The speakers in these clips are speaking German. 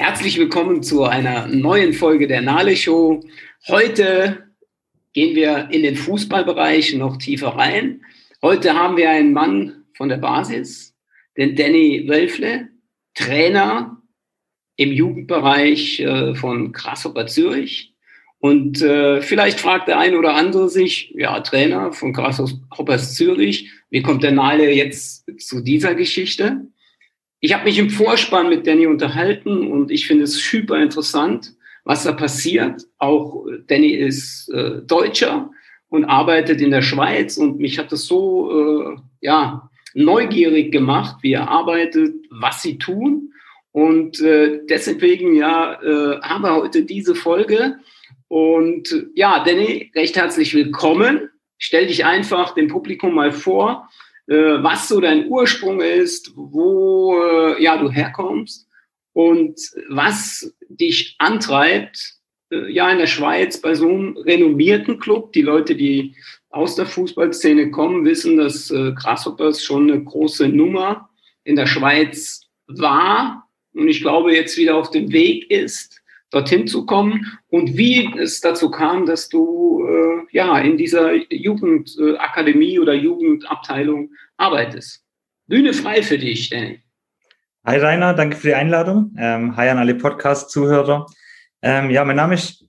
Herzlich willkommen zu einer neuen Folge der Nale Show. Heute gehen wir in den Fußballbereich noch tiefer rein. Heute haben wir einen Mann von der Basis, den Danny Wölfle, Trainer im Jugendbereich äh, von Grasshopper Zürich. Und äh, vielleicht fragt der eine oder andere sich, ja, Trainer von Grasshoppers Zürich, wie kommt der Nale jetzt zu dieser Geschichte? Ich habe mich im Vorspann mit Danny unterhalten und ich finde es super interessant, was da passiert. Auch äh, Danny ist äh, Deutscher und arbeitet in der Schweiz und mich hat das so äh, ja neugierig gemacht, wie er arbeitet, was sie tun und äh, deswegen ja äh, haben wir heute diese Folge und ja Danny recht herzlich willkommen. Stell dich einfach dem Publikum mal vor was so dein Ursprung ist, wo äh, ja, du herkommst und was dich antreibt, äh, ja, in der Schweiz bei so einem renommierten Club. Die Leute, die aus der Fußballszene kommen, wissen, dass äh, Grasshoppers schon eine große Nummer in der Schweiz war und ich glaube jetzt wieder auf dem Weg ist dorthin zu kommen und wie es dazu kam, dass du äh, ja in dieser Jugendakademie oder Jugendabteilung arbeitest. Bühne frei für dich, Danny. Hi Rainer, danke für die Einladung. Ähm, hi an alle Podcast-Zuhörer. Ähm, ja, mein Name ist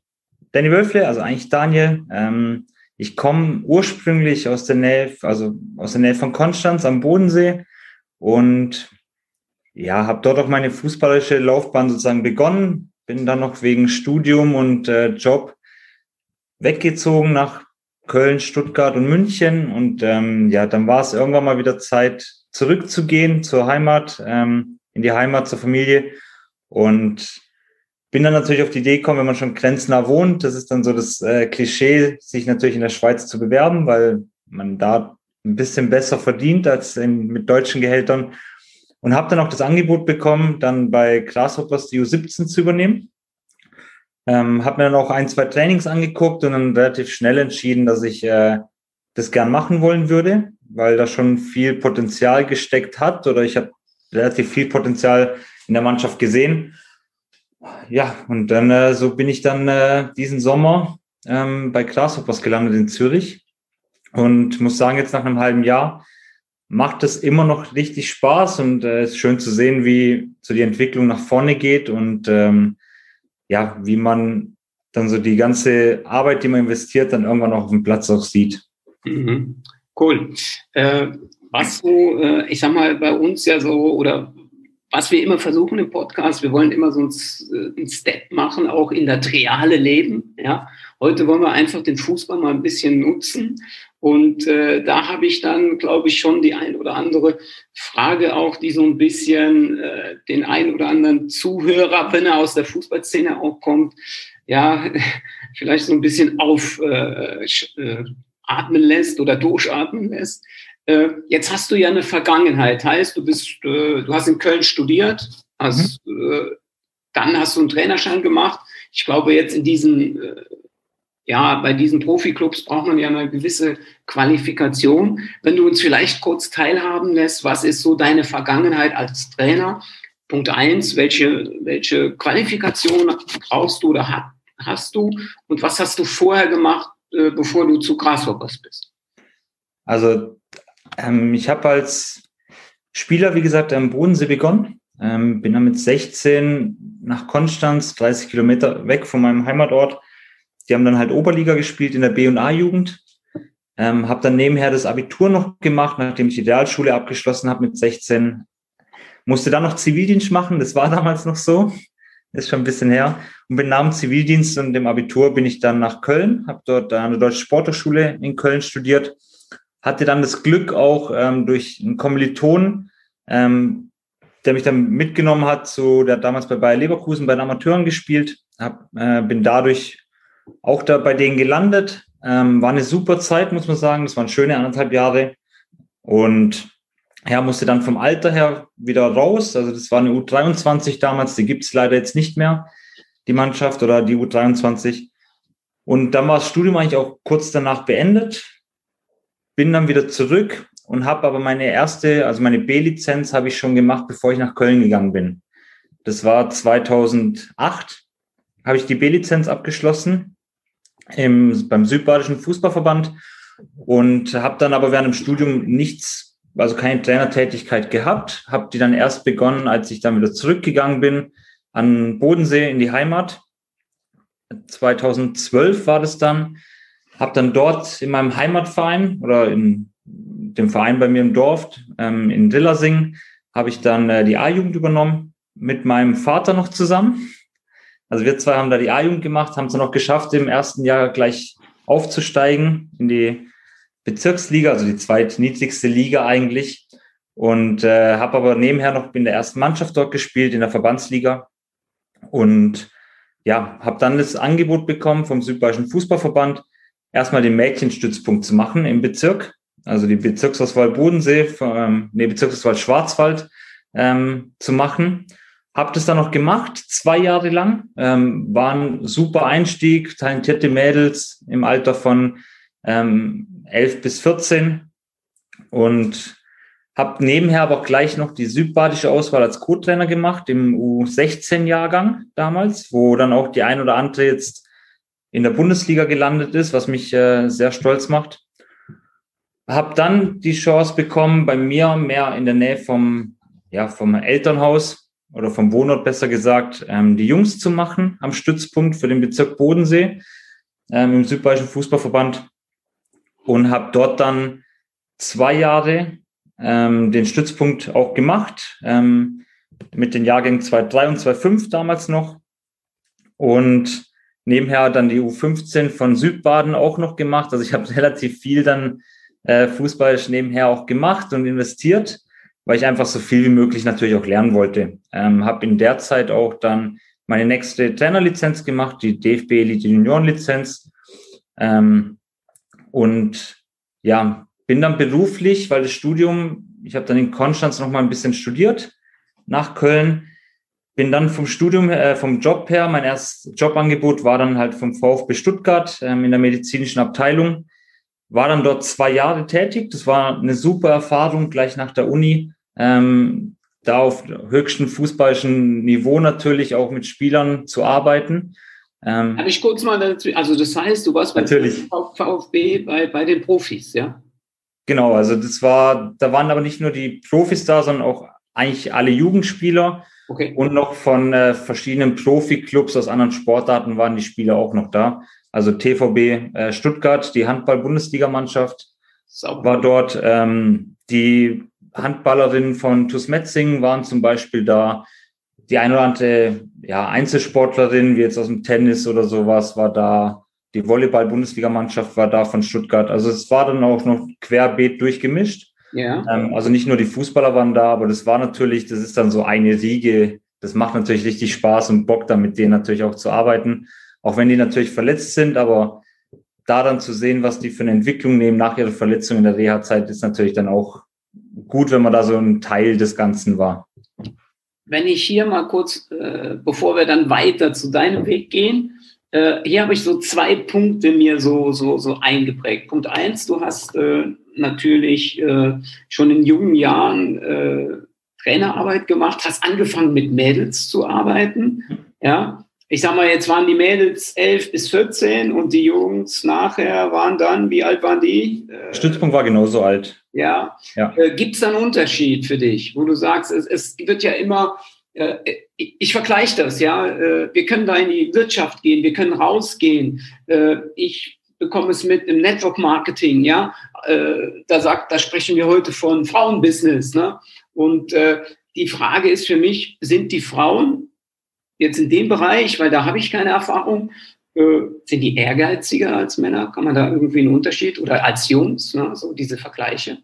Danny Wölfle, also eigentlich Daniel. Ähm, ich komme ursprünglich aus der Nähe, also aus der Nähe von Konstanz am Bodensee und ja, habe dort auch meine fußballische Laufbahn sozusagen begonnen bin dann noch wegen Studium und äh, Job weggezogen nach Köln, Stuttgart und München. Und ähm, ja, dann war es irgendwann mal wieder Zeit, zurückzugehen zur Heimat, ähm, in die Heimat zur Familie. Und bin dann natürlich auf die Idee gekommen, wenn man schon grenznah wohnt, das ist dann so das äh, Klischee, sich natürlich in der Schweiz zu bewerben, weil man da ein bisschen besser verdient als in, mit deutschen Gehältern und habe dann auch das Angebot bekommen, dann bei Grasshoppers die U17 zu übernehmen. Ähm, habe mir dann auch ein, zwei Trainings angeguckt und dann relativ schnell entschieden, dass ich äh, das gern machen wollen würde, weil da schon viel Potenzial gesteckt hat oder ich habe relativ viel Potenzial in der Mannschaft gesehen. Ja, und dann äh, so bin ich dann äh, diesen Sommer ähm, bei Grasshoppers gelandet in Zürich und muss sagen, jetzt nach einem halben Jahr macht es immer noch richtig Spaß und äh, es äh, ist schön zu sehen, wie so die Entwicklung nach vorne geht und ähm, ja, wie man dann so die ganze Arbeit, die man investiert, dann irgendwann auch auf dem Platz auch sieht. Mhm. Cool. Äh, was so, äh, ich sag mal, bei uns ja so, oder was wir immer versuchen im Podcast, wir wollen immer so ein, äh, Step machen, auch in das reale Leben. Ja? Heute wollen wir einfach den Fußball mal ein bisschen nutzen und äh, da habe ich dann, glaube ich, schon die ein oder andere Frage auch, die so ein bisschen äh, den ein oder anderen Zuhörer, wenn er aus der Fußballszene auch kommt, ja, vielleicht so ein bisschen auf äh, äh, atmen lässt oder durchatmen lässt. Äh, jetzt hast du ja eine Vergangenheit, heißt du bist, äh, du hast in Köln studiert, hast, mhm. äh, dann hast du einen Trainerschein gemacht. Ich glaube jetzt in diesen äh, ja, bei diesen Profiklubs braucht man ja eine gewisse Qualifikation. Wenn du uns vielleicht kurz teilhaben lässt, was ist so deine Vergangenheit als Trainer? Punkt eins, welche, welche Qualifikation brauchst du oder hast du? Und was hast du vorher gemacht, äh, bevor du zu Grasshoppers bist? Also, ähm, ich habe als Spieler, wie gesagt, am Bodensee begonnen. Ähm, bin dann mit 16 nach Konstanz, 30 Kilometer weg von meinem Heimatort, die haben dann halt Oberliga gespielt in der B- und A-Jugend. Ähm, habe dann nebenher das Abitur noch gemacht, nachdem ich die Realschule abgeschlossen habe mit 16. Musste dann noch Zivildienst machen, das war damals noch so. Ist schon ein bisschen her. Und bin nach dem Zivildienst und dem Abitur bin ich dann nach Köln, habe dort an der Deutschen Sporthochschule in Köln studiert. Hatte dann das Glück auch ähm, durch einen Kommiliton, ähm, der mich dann mitgenommen hat, so, der hat damals bei Bayer Leverkusen bei den Amateuren gespielt, hab, äh, bin dadurch auch da bei denen gelandet. Ähm, war eine super Zeit, muss man sagen. Das waren schöne anderthalb Jahre. Und ja, musste dann vom Alter her wieder raus. Also das war eine U23 damals, die gibt es leider jetzt nicht mehr, die Mannschaft oder die U23. Und dann war das Studium eigentlich auch kurz danach beendet. Bin dann wieder zurück und habe aber meine erste, also meine B-Lizenz habe ich schon gemacht, bevor ich nach Köln gegangen bin. Das war 2008, habe ich die B-Lizenz abgeschlossen im, beim Südbadischen Fußballverband und habe dann aber während dem Studium nichts, also keine Trainertätigkeit gehabt, habe die dann erst begonnen, als ich dann wieder zurückgegangen bin an Bodensee in die Heimat. 2012 war das dann, habe dann dort in meinem Heimatverein oder in dem Verein bei mir im Dorf ähm, in Dillersing habe ich dann äh, die A-Jugend übernommen mit meinem Vater noch zusammen. Also wir zwei haben da die A-Jugend gemacht, haben es noch geschafft, im ersten Jahr gleich aufzusteigen in die Bezirksliga, also die zweitniedrigste Liga eigentlich. Und äh, habe aber nebenher noch in der ersten Mannschaft dort gespielt, in der Verbandsliga. Und ja, habe dann das Angebot bekommen vom Südbayerischen Fußballverband, erstmal den Mädchenstützpunkt zu machen im Bezirk, also die Bezirksauswahl Bodensee, ähm, nee, Bezirksauswahl Schwarzwald ähm, zu machen. Hab das dann noch gemacht, zwei Jahre lang. Ähm, war ein super Einstieg, talentierte Mädels im Alter von ähm, 11 bis 14 und habe nebenher aber gleich noch die südbadische Auswahl als Co-Trainer gemacht im U16-Jahrgang damals, wo dann auch die ein oder andere jetzt in der Bundesliga gelandet ist, was mich äh, sehr stolz macht. Habe dann die Chance bekommen, bei mir mehr in der Nähe vom, ja, vom Elternhaus oder vom Wohnort besser gesagt, ähm, die Jungs zu machen am Stützpunkt für den Bezirk Bodensee ähm, im Südbayerischen Fußballverband und habe dort dann zwei Jahre ähm, den Stützpunkt auch gemacht, ähm, mit den Jahrgängen 2.3 und 2.5 damals noch. Und nebenher dann die U15 von Südbaden auch noch gemacht. Also ich habe relativ viel dann äh, fußballisch nebenher auch gemacht und investiert, weil ich einfach so viel wie möglich natürlich auch lernen wollte. Ähm, habe in der Zeit auch dann meine nächste Trainerlizenz gemacht, die DFB Elite Junioren Lizenz. Ähm, und ja, bin dann beruflich, weil das Studium, ich habe dann in Konstanz noch mal ein bisschen studiert nach Köln, bin dann vom Studium, äh, vom Job her, mein erstes Jobangebot war dann halt vom VfB Stuttgart ähm, in der medizinischen Abteilung, war dann dort zwei Jahre tätig. Das war eine super Erfahrung gleich nach der Uni. Ähm, da auf höchstem fußballischen Niveau natürlich auch mit Spielern zu arbeiten. Ähm, Habe ich kurz mal dazu, also das heißt, du warst beim VfB bei, bei den Profis, ja? Genau, also das war, da waren aber nicht nur die Profis da, sondern auch eigentlich alle Jugendspieler. Okay. Und noch von äh, verschiedenen Profi-Clubs aus anderen Sportarten waren die Spieler auch noch da. Also TVB äh, Stuttgart, die Handball-Bundesligamannschaft war dort. Ähm, die Handballerinnen von TuS Metzing waren zum Beispiel da. Die ein oder andere ja, Einzelsportlerin, wie jetzt aus dem Tennis oder sowas, war da die Volleyball-Bundesligamannschaft war da von Stuttgart. Also es war dann auch noch querbeet durchgemischt. Ja. Ähm, also nicht nur die Fußballer waren da, aber das war natürlich, das ist dann so eine Riege. Das macht natürlich richtig Spaß und Bock, da mit denen natürlich auch zu arbeiten. Auch wenn die natürlich verletzt sind, aber da dann zu sehen, was die für eine Entwicklung nehmen nach ihrer Verletzung in der Reha-Zeit, ist natürlich dann auch gut, wenn man da so ein Teil des Ganzen war. Wenn ich hier mal kurz, äh, bevor wir dann weiter zu deinem Weg gehen, äh, hier habe ich so zwei Punkte mir so, so, so eingeprägt. Punkt eins, du hast äh, natürlich äh, schon in jungen Jahren äh, Trainerarbeit gemacht, hast angefangen mit Mädels zu arbeiten. Ja, ich sag mal, jetzt waren die Mädels 11 bis 14 und die Jungs nachher waren dann, wie alt waren die? Äh, Stützpunkt war genauso alt. Ja. ja. Äh, Gibt es da einen Unterschied für dich, wo du sagst, es, es wird ja immer äh, ich vergleiche das, ja. Wir können da in die Wirtschaft gehen, wir können rausgehen. Ich bekomme es mit im Network Marketing, ja. Da sagt, da sprechen wir heute von Frauenbusiness, ne? Und die Frage ist für mich, sind die Frauen jetzt in dem Bereich, weil da habe ich keine Erfahrung, sind die ehrgeiziger als Männer? Kann man da irgendwie einen Unterschied oder als Jungs, ne? so diese Vergleiche?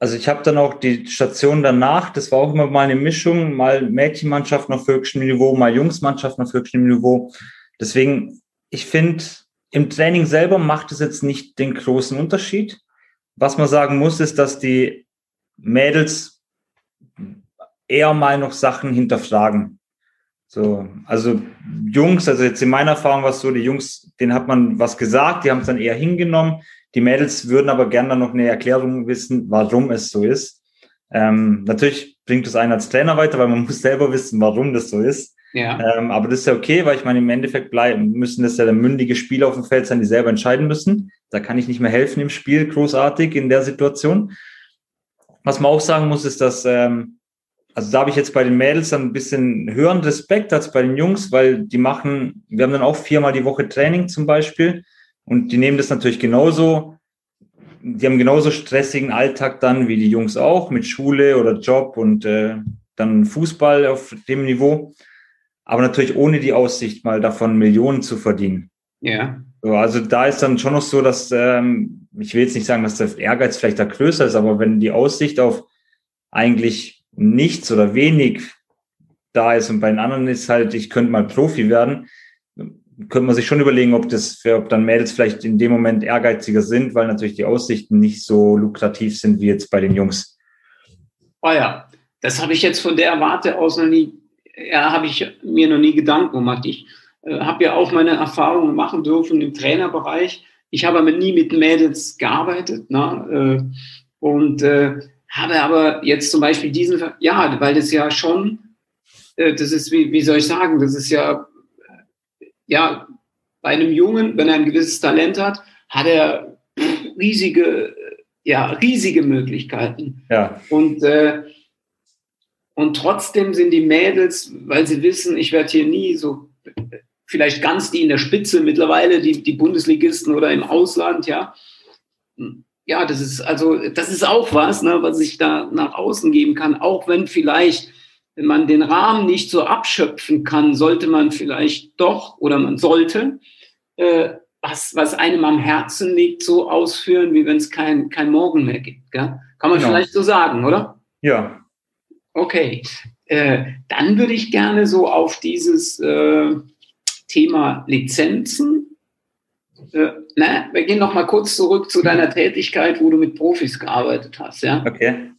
Also ich habe dann auch die Station danach, das war auch immer mal eine Mischung, mal Mädchenmannschaft auf höchstem Niveau, mal Jungsmannschaft auf höchstem Niveau. Deswegen, ich finde, im Training selber macht es jetzt nicht den großen Unterschied. Was man sagen muss, ist, dass die Mädels eher mal noch Sachen hinterfragen. So, also Jungs, also jetzt in meiner Erfahrung war es so, die Jungs, denen hat man was gesagt, die haben es dann eher hingenommen. Die Mädels würden aber gerne noch eine Erklärung wissen, warum es so ist. Ähm, natürlich bringt es einen als Trainer weiter, weil man muss selber wissen, warum das so ist. Ja. Ähm, aber das ist ja okay, weil ich meine, im Endeffekt bleiben müssen das ja dann mündige Spieler auf dem Feld sein, die selber entscheiden müssen. Da kann ich nicht mehr helfen im Spiel, großartig in der Situation. Was man auch sagen muss, ist, dass, ähm, also da habe ich jetzt bei den Mädels dann ein bisschen höheren Respekt als bei den Jungs, weil die machen, wir haben dann auch viermal die Woche Training zum Beispiel und die nehmen das natürlich genauso. Die haben genauso stressigen Alltag dann wie die Jungs auch mit Schule oder Job und äh, dann Fußball auf dem Niveau aber natürlich ohne die Aussicht, mal davon Millionen zu verdienen. Ja. So, also da ist dann schon noch so, dass ähm, ich will jetzt nicht sagen, dass der Ehrgeiz vielleicht da größer ist, aber wenn die Aussicht auf eigentlich nichts oder wenig da ist und bei den anderen ist halt, ich könnte mal Profi werden, könnte man sich schon überlegen, ob das, ob dann Mädels vielleicht in dem Moment ehrgeiziger sind, weil natürlich die Aussichten nicht so lukrativ sind wie jetzt bei den Jungs. Oh ja, das habe ich jetzt von der Warte aus noch nie ja, habe ich mir noch nie Gedanken gemacht. Ich äh, habe ja auch meine Erfahrungen machen dürfen im Trainerbereich. Ich habe aber nie mit Mädels gearbeitet. Ne? Äh, und äh, habe aber jetzt zum Beispiel diesen, ja, weil das ja schon, äh, das ist, wie, wie soll ich sagen, das ist ja, ja, bei einem Jungen, wenn er ein gewisses Talent hat, hat er riesige, ja, riesige Möglichkeiten. Ja. Und äh, und trotzdem sind die Mädels, weil sie wissen, ich werde hier nie so, vielleicht ganz die in der Spitze mittlerweile, die, die Bundesligisten oder im Ausland, ja. Ja, das ist also, das ist auch was, ne, was ich da nach außen geben kann. Auch wenn vielleicht, wenn man den Rahmen nicht so abschöpfen kann, sollte man vielleicht doch oder man sollte äh, was, was einem am Herzen liegt, so ausführen, wie wenn es kein, kein Morgen mehr gibt. Gell? Kann man genau. vielleicht so sagen, oder? Ja, Okay, äh, dann würde ich gerne so auf dieses äh, Thema Lizenzen. Äh, na, wir gehen noch mal kurz zurück zu deiner Tätigkeit, wo du mit Profis gearbeitet hast. Ja? Okay.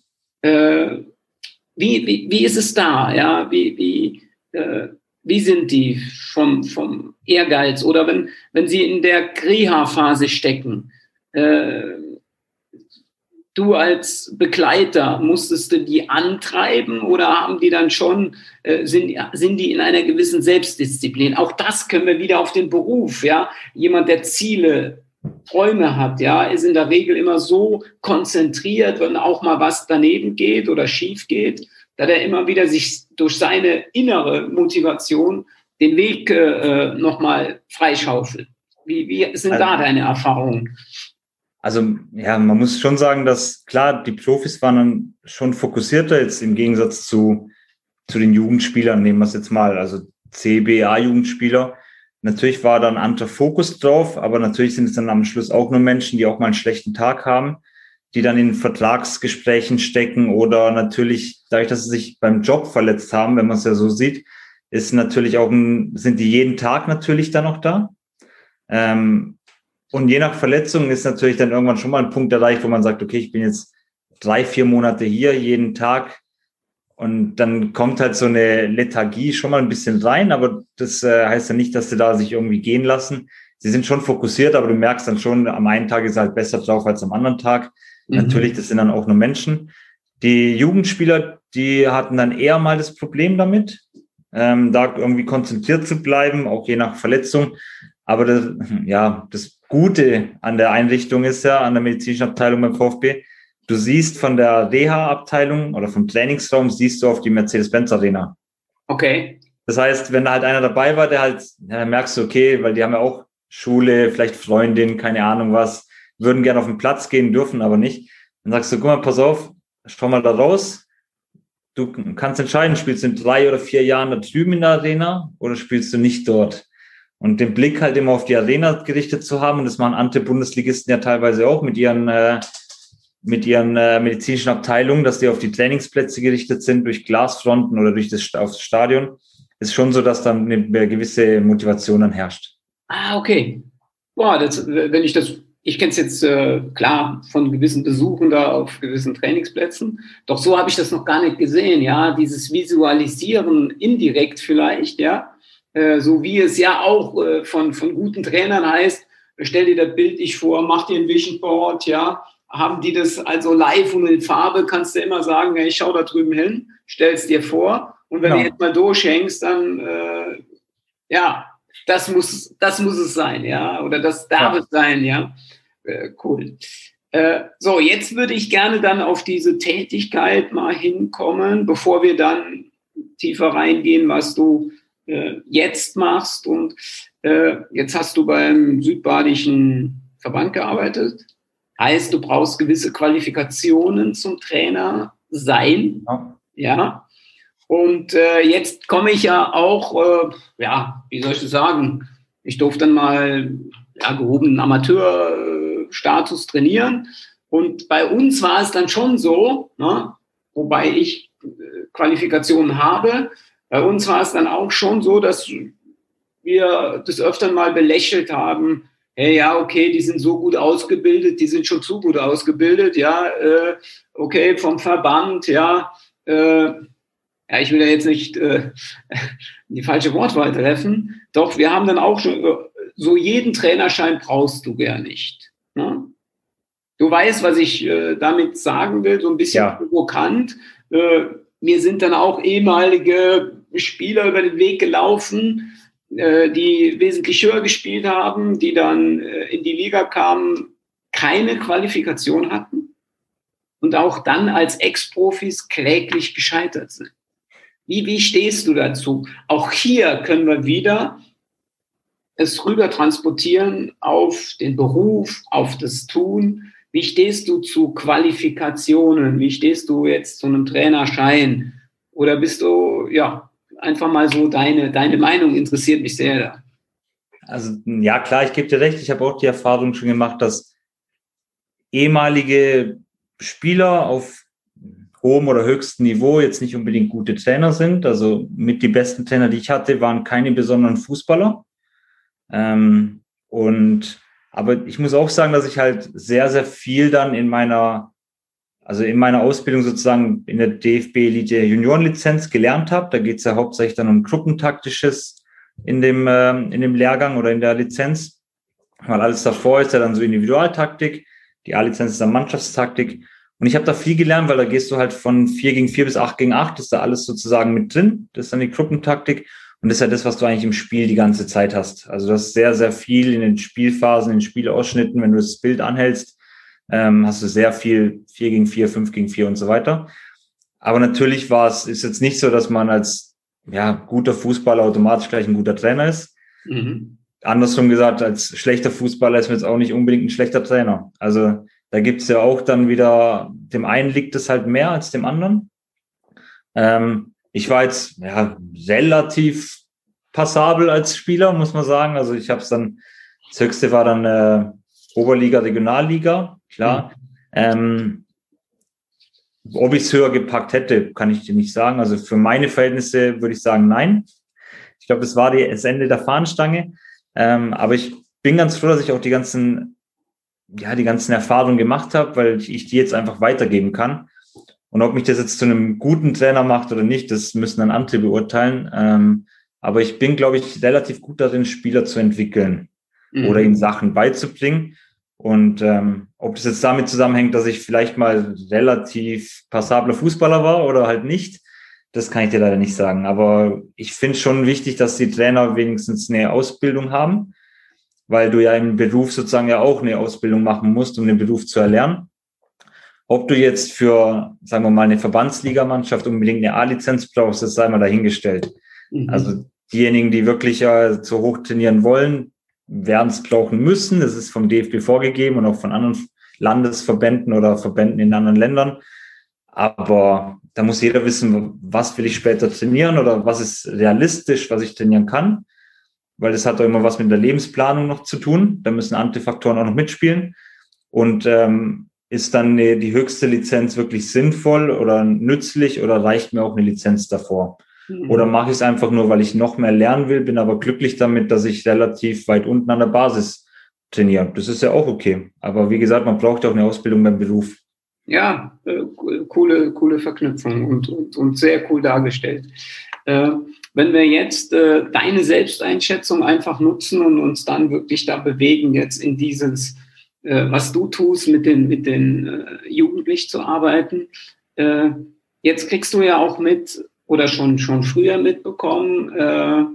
Äh, wie, wie, wie ist es da? Ja? Wie, wie, äh, wie sind die vom, vom Ehrgeiz oder wenn, wenn sie in der Reha-Phase stecken? Äh, du als Begleiter, musstest du die antreiben oder haben die dann schon, äh, sind, sind die in einer gewissen Selbstdisziplin? Auch das können wir wieder auf den Beruf, ja. Jemand, der Ziele, Träume hat, ja, ist in der Regel immer so konzentriert, wenn auch mal was daneben geht oder schief geht, dass er immer wieder sich durch seine innere Motivation den Weg äh, nochmal freischaufelt. Wie, wie sind also, da deine Erfahrungen? Also ja, man muss schon sagen, dass klar, die Profis waren dann schon fokussierter jetzt im Gegensatz zu, zu den Jugendspielern, nehmen wir es jetzt mal, also CBA-Jugendspieler. Natürlich war dann ein anderer Fokus drauf, aber natürlich sind es dann am Schluss auch nur Menschen, die auch mal einen schlechten Tag haben, die dann in Vertragsgesprächen stecken oder natürlich, dadurch, dass sie sich beim Job verletzt haben, wenn man es ja so sieht, ist natürlich auch ein, sind die jeden Tag natürlich dann noch da. Ähm, und je nach Verletzung ist natürlich dann irgendwann schon mal ein Punkt erreicht, wo man sagt, okay, ich bin jetzt drei, vier Monate hier, jeden Tag. Und dann kommt halt so eine Lethargie schon mal ein bisschen rein, aber das äh, heißt ja nicht, dass sie da sich irgendwie gehen lassen. Sie sind schon fokussiert, aber du merkst dann schon, am einen Tag ist er halt besser drauf als am anderen Tag. Mhm. Natürlich, das sind dann auch nur Menschen. Die Jugendspieler, die hatten dann eher mal das Problem damit, ähm, da irgendwie konzentriert zu bleiben, auch je nach Verletzung. Aber das, ja, das Gute an der Einrichtung ist ja, an der medizinischen Abteilung beim VfB, du siehst von der Reha-Abteilung oder vom Trainingsraum, siehst du auf die Mercedes-Benz-Arena. Okay. Das heißt, wenn da halt einer dabei war, der halt, ja, merkst du, okay, weil die haben ja auch Schule, vielleicht Freundin, keine Ahnung was, würden gerne auf den Platz gehen, dürfen aber nicht. Dann sagst du, guck mal, pass auf, schau mal da raus. Du kannst entscheiden, spielst du in drei oder vier Jahren da drüben in der Arena oder spielst du nicht dort? Und den Blick halt immer auf die Arena gerichtet zu haben, und das machen andere Bundesligisten ja teilweise auch mit ihren, äh, mit ihren äh, medizinischen Abteilungen, dass die auf die Trainingsplätze gerichtet sind durch Glasfronten oder durch das, aufs Stadion, ist schon so, dass dann eine gewisse Motivation dann herrscht. Ah, okay. Boah, das, wenn ich das, ich kenne es jetzt äh, klar von gewissen Besuchen da auf gewissen Trainingsplätzen, doch so habe ich das noch gar nicht gesehen, ja, dieses Visualisieren indirekt vielleicht, ja, so wie es ja auch äh, von, von guten Trainern heißt, stell dir das Bild nicht vor, mach dir ein Vision Board, ja, haben die das also live und in Farbe, kannst du immer sagen, ja, ich schaue da drüben hin, stellst dir vor. Und wenn ja. du jetzt mal durchhängst, dann, äh, ja, das muss, das muss es sein, ja, oder das darf ja. es sein, ja. Äh, cool. Äh, so, jetzt würde ich gerne dann auf diese Tätigkeit mal hinkommen, bevor wir dann tiefer reingehen, was du äh, jetzt machst. Und äh, jetzt hast du beim Südbadischen Verband gearbeitet. Heißt, du brauchst gewisse Qualifikationen zum Trainer sein. Ja. ja. Und äh, jetzt komme ich ja auch, äh, ja, wie soll ich das sagen? Ich durfte dann mal ja, gehobenen Amateurstatus trainieren. Und bei uns war es dann schon so, ne, wobei ich äh, Qualifikationen habe, bei uns war es dann auch schon so, dass wir das öfter mal belächelt haben. Hey, ja, okay, die sind so gut ausgebildet, die sind schon zu gut ausgebildet, ja, äh, okay, vom Verband, ja, äh, ja, ich will ja jetzt nicht äh, die falsche Wortwahl treffen, doch wir haben dann auch schon, äh, so jeden Trainerschein brauchst du gar nicht. Ne? Du weißt, was ich äh, damit sagen will, so ein bisschen ja. provokant. Äh, mir sind dann auch ehemalige Spieler über den Weg gelaufen, äh, die wesentlich höher gespielt haben, die dann äh, in die Liga kamen, keine Qualifikation hatten und auch dann als Ex-Profis kläglich gescheitert sind. Wie, wie stehst du dazu? Auch hier können wir wieder es rüber transportieren auf den Beruf, auf das Tun. Wie stehst du zu Qualifikationen? Wie stehst du jetzt zu einem Trainerschein? Oder bist du, ja, einfach mal so deine, deine Meinung interessiert mich sehr. Also, ja, klar, ich gebe dir recht. Ich habe auch die Erfahrung schon gemacht, dass ehemalige Spieler auf hohem oder höchstem Niveau jetzt nicht unbedingt gute Trainer sind. Also mit die besten Trainer, die ich hatte, waren keine besonderen Fußballer. Ähm, und aber ich muss auch sagen, dass ich halt sehr, sehr viel dann in meiner, also in meiner Ausbildung sozusagen in der DFB Elite Juniorenlizenz gelernt habe. Da geht es ja hauptsächlich dann um Gruppentaktisches in dem, äh, in dem Lehrgang oder in der Lizenz. Weil alles davor ist ja dann so Individualtaktik. Die A-Lizenz ist dann Mannschaftstaktik. Und ich habe da viel gelernt, weil da gehst du halt von vier gegen vier bis acht gegen acht, ist da alles sozusagen mit drin. Das ist dann die Gruppentaktik. Und das ist ja das, was du eigentlich im Spiel die ganze Zeit hast. Also du hast sehr, sehr viel in den Spielphasen, in den Spielausschnitten. Wenn du das Bild anhältst, ähm, hast du sehr viel vier gegen vier, fünf gegen vier und so weiter. Aber natürlich war es, ist jetzt nicht so, dass man als ja, guter Fußballer automatisch gleich ein guter Trainer ist. Mhm. Andersrum gesagt, als schlechter Fußballer ist man jetzt auch nicht unbedingt ein schlechter Trainer. Also da gibt's ja auch dann wieder, dem einen liegt es halt mehr als dem anderen. Ähm, ich war jetzt ja, relativ passabel als Spieler, muss man sagen. Also ich habe es dann, das höchste war dann äh, Oberliga, Regionalliga, klar. Mhm. Ähm, ob ich es höher gepackt hätte, kann ich dir nicht sagen. Also für meine Verhältnisse würde ich sagen, nein. Ich glaube, das war die, das Ende der Fahnenstange. Ähm, aber ich bin ganz froh, dass ich auch die ganzen ja, die ganzen Erfahrungen gemacht habe, weil ich die jetzt einfach weitergeben kann. Und ob mich das jetzt zu einem guten Trainer macht oder nicht, das müssen dann andere beurteilen. Ähm, aber ich bin, glaube ich, relativ gut darin, Spieler zu entwickeln mhm. oder ihnen Sachen beizubringen. Und ähm, ob das jetzt damit zusammenhängt, dass ich vielleicht mal relativ passabler Fußballer war oder halt nicht, das kann ich dir leider nicht sagen. Aber ich finde schon wichtig, dass die Trainer wenigstens eine Ausbildung haben weil du ja im Beruf sozusagen ja auch eine Ausbildung machen musst, um den Beruf zu erlernen. Ob du jetzt für, sagen wir mal, eine Verbandsligamannschaft unbedingt eine A-Lizenz brauchst, das sei mal dahingestellt. Mhm. Also diejenigen, die wirklich ja zu hoch trainieren wollen, werden es brauchen müssen. Das ist vom DFB vorgegeben und auch von anderen Landesverbänden oder Verbänden in anderen Ländern. Aber da muss jeder wissen, was will ich später trainieren oder was ist realistisch, was ich trainieren kann weil das hat auch immer was mit der Lebensplanung noch zu tun. Da müssen andere Faktoren auch noch mitspielen. Und ähm, ist dann die, die höchste Lizenz wirklich sinnvoll oder nützlich oder reicht mir auch eine Lizenz davor? Mhm. Oder mache ich es einfach nur, weil ich noch mehr lernen will, bin aber glücklich damit, dass ich relativ weit unten an der Basis trainiere. Das ist ja auch okay. Aber wie gesagt, man braucht auch eine Ausbildung beim Beruf. Ja, äh, coole, coole Verknüpfung und, und, und sehr cool dargestellt. Äh, wenn wir jetzt äh, deine Selbsteinschätzung einfach nutzen und uns dann wirklich da bewegen, jetzt in dieses, äh, was du tust, mit den, mit den äh, Jugendlichen zu arbeiten, äh, jetzt kriegst du ja auch mit oder schon, schon früher mitbekommen, äh,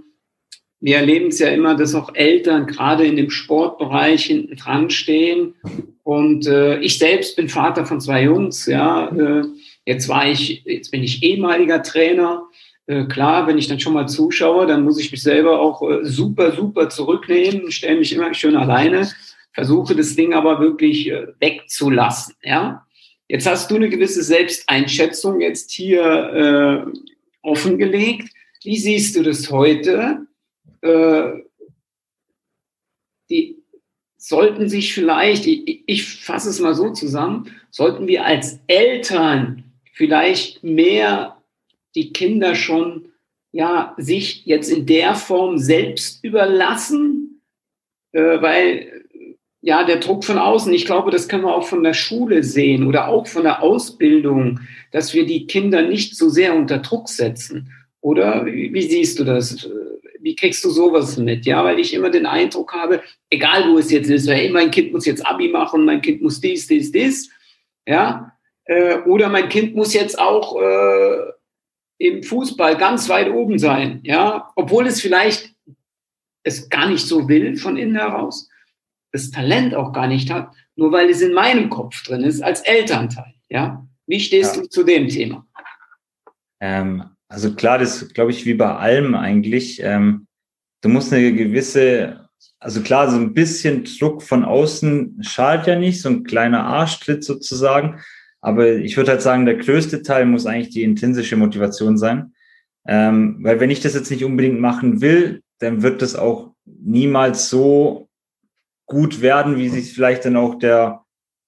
wir erleben es ja immer, dass auch Eltern gerade in dem Sportbereich hinten dran stehen. Und äh, ich selbst bin Vater von zwei Jungs, ja. Äh, jetzt war ich, jetzt bin ich ehemaliger Trainer. Äh, klar, wenn ich dann schon mal zuschaue, dann muss ich mich selber auch äh, super, super zurücknehmen, stelle mich immer schön alleine, versuche das Ding aber wirklich äh, wegzulassen, ja. Jetzt hast du eine gewisse Selbsteinschätzung jetzt hier äh, offengelegt. Wie siehst du das heute? Äh, die sollten sich vielleicht, ich, ich fasse es mal so zusammen, sollten wir als Eltern vielleicht mehr die Kinder schon ja sich jetzt in der Form selbst überlassen, äh, weil ja, der Druck von außen, ich glaube, das können wir auch von der Schule sehen oder auch von der Ausbildung, dass wir die Kinder nicht so sehr unter Druck setzen. Oder wie, wie siehst du das? Wie kriegst du sowas mit? Ja, weil ich immer den Eindruck habe, egal wo es jetzt ist, hey, mein Kind muss jetzt Abi machen, mein Kind muss dies, dies, dies. Ja, äh, oder mein Kind muss jetzt auch äh, im Fußball ganz weit oben sein. Ja, obwohl es vielleicht es gar nicht so will von innen heraus das Talent auch gar nicht hat, nur weil es in meinem Kopf drin ist als Elternteil. Ja, wie stehst ja. du zu dem Thema? Ähm, also klar, das glaube ich wie bei allem eigentlich. Ähm, du musst eine gewisse, also klar, so ein bisschen Druck von außen schadet ja nicht, so ein kleiner Arschtritt sozusagen. Aber ich würde halt sagen, der größte Teil muss eigentlich die intrinsische Motivation sein. Ähm, weil wenn ich das jetzt nicht unbedingt machen will, dann wird das auch niemals so gut werden, wie sich vielleicht dann auch der,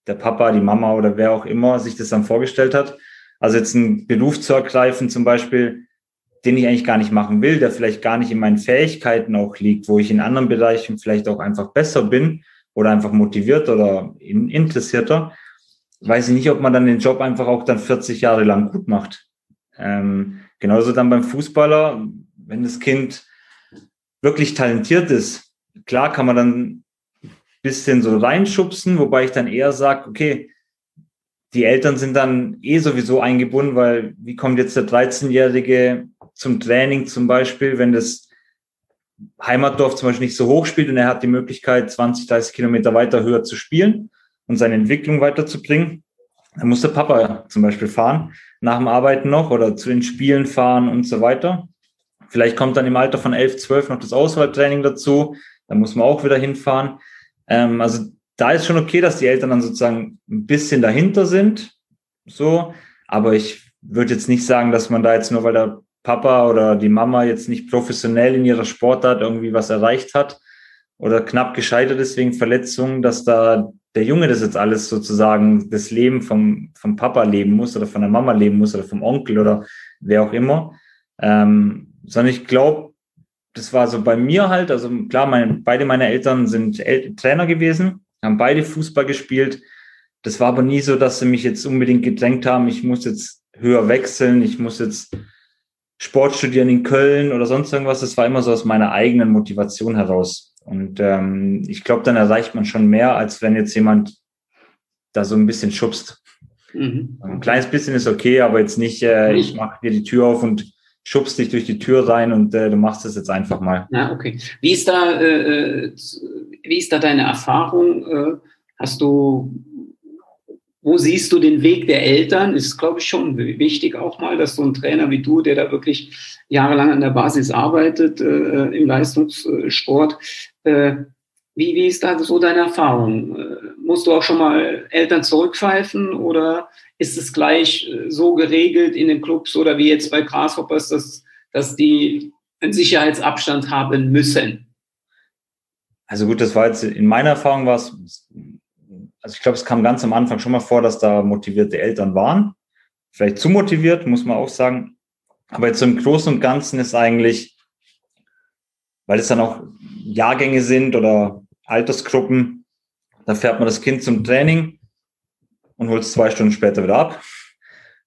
der Papa, die Mama oder wer auch immer sich das dann vorgestellt hat. Also jetzt einen Beruf zu ergreifen zum Beispiel, den ich eigentlich gar nicht machen will, der vielleicht gar nicht in meinen Fähigkeiten auch liegt, wo ich in anderen Bereichen vielleicht auch einfach besser bin oder einfach motiviert oder interessierter, weiß ich nicht, ob man dann den Job einfach auch dann 40 Jahre lang gut macht. Ähm, genauso dann beim Fußballer, wenn das Kind wirklich talentiert ist, klar kann man dann bisschen so reinschubsen, wobei ich dann eher sage, okay, die Eltern sind dann eh sowieso eingebunden, weil wie kommt jetzt der 13-Jährige zum Training zum Beispiel, wenn das Heimatdorf zum Beispiel nicht so hoch spielt und er hat die Möglichkeit, 20, 30 Kilometer weiter höher zu spielen und seine Entwicklung weiterzubringen, dann muss der Papa zum Beispiel fahren, nach dem Arbeiten noch oder zu den Spielen fahren und so weiter. Vielleicht kommt dann im Alter von 11, 12 noch das Auswahltraining dazu, da muss man auch wieder hinfahren. Ähm, also da ist schon okay, dass die Eltern dann sozusagen ein bisschen dahinter sind, so. Aber ich würde jetzt nicht sagen, dass man da jetzt nur, weil der Papa oder die Mama jetzt nicht professionell in ihrer Sportart irgendwie was erreicht hat oder knapp gescheitert ist wegen Verletzungen, dass da der Junge das jetzt alles sozusagen das Leben vom, vom Papa leben muss oder von der Mama leben muss oder vom Onkel oder wer auch immer. Ähm, sondern ich glaube, das war so bei mir halt, also klar, mein, beide meine Eltern sind El Trainer gewesen, haben beide Fußball gespielt. Das war aber nie so, dass sie mich jetzt unbedingt gedrängt haben, ich muss jetzt höher wechseln, ich muss jetzt Sport studieren in Köln oder sonst irgendwas. Das war immer so aus meiner eigenen Motivation heraus. Und ähm, ich glaube, dann erreicht man schon mehr, als wenn jetzt jemand da so ein bisschen schubst. Mhm. Ein kleines bisschen ist okay, aber jetzt nicht, äh, ich mache dir die Tür auf und schubst dich durch die Tür rein und äh, du machst es jetzt einfach mal. Ja, okay. Wie ist da, äh, äh, wie ist da deine Erfahrung? Äh, hast du, wo siehst du den Weg der Eltern? Ist, glaube ich, schon wichtig auch mal, dass so ein Trainer wie du, der da wirklich jahrelang an der Basis arbeitet äh, im Leistungssport, äh, wie, wie ist da so deine Erfahrung? Äh, musst du auch schon mal Eltern zurückpfeifen oder ist es gleich äh, so geregelt in den Clubs oder wie jetzt bei Grasshoppers, dass, dass die einen Sicherheitsabstand haben müssen? Also gut, das war jetzt in meiner Erfahrung war es, also ich glaube, es kam ganz am Anfang schon mal vor, dass da motivierte Eltern waren. Vielleicht zu motiviert, muss man auch sagen. Aber jetzt im Großen und Ganzen ist eigentlich, weil es dann auch Jahrgänge sind oder Altersgruppen. Da fährt man das Kind zum Training und holt es zwei Stunden später wieder ab.